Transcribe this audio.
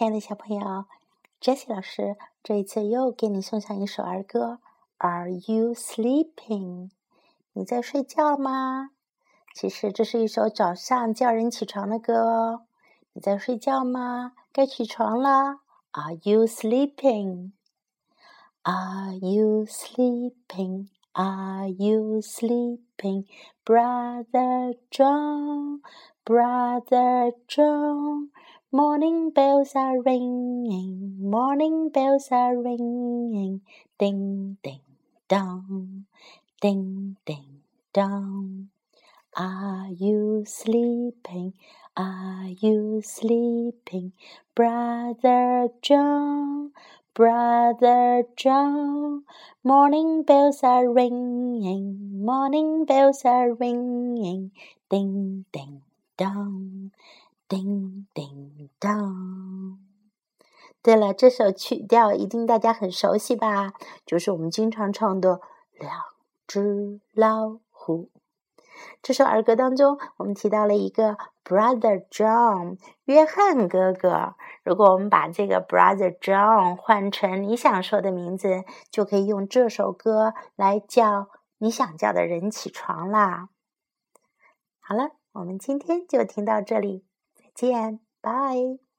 亲爱的小朋友，Jessie 老师这一次又给你送上一首儿歌。Are you sleeping？你在睡觉吗？其实这是一首早上叫人起床的歌哦。你在睡觉吗？该起床了。Are you sleeping？Are you sleeping？Are you sleeping？Brother John，Brother John。Morning bells are ringing, morning bells are ringing, ding ding dong, ding ding dong. Are you sleeping? Are you sleeping, brother John? Brother John, morning bells are ringing, morning bells are ringing, ding ding dong. 叮叮当。对了，这首曲调一定大家很熟悉吧？就是我们经常唱的《两只老虎》。这首儿歌当中，我们提到了一个 Brother John，约翰哥哥。如果我们把这个 Brother John 换成你想说的名字，就可以用这首歌来叫你想叫的人起床啦。好了，我们今天就听到这里。见，拜。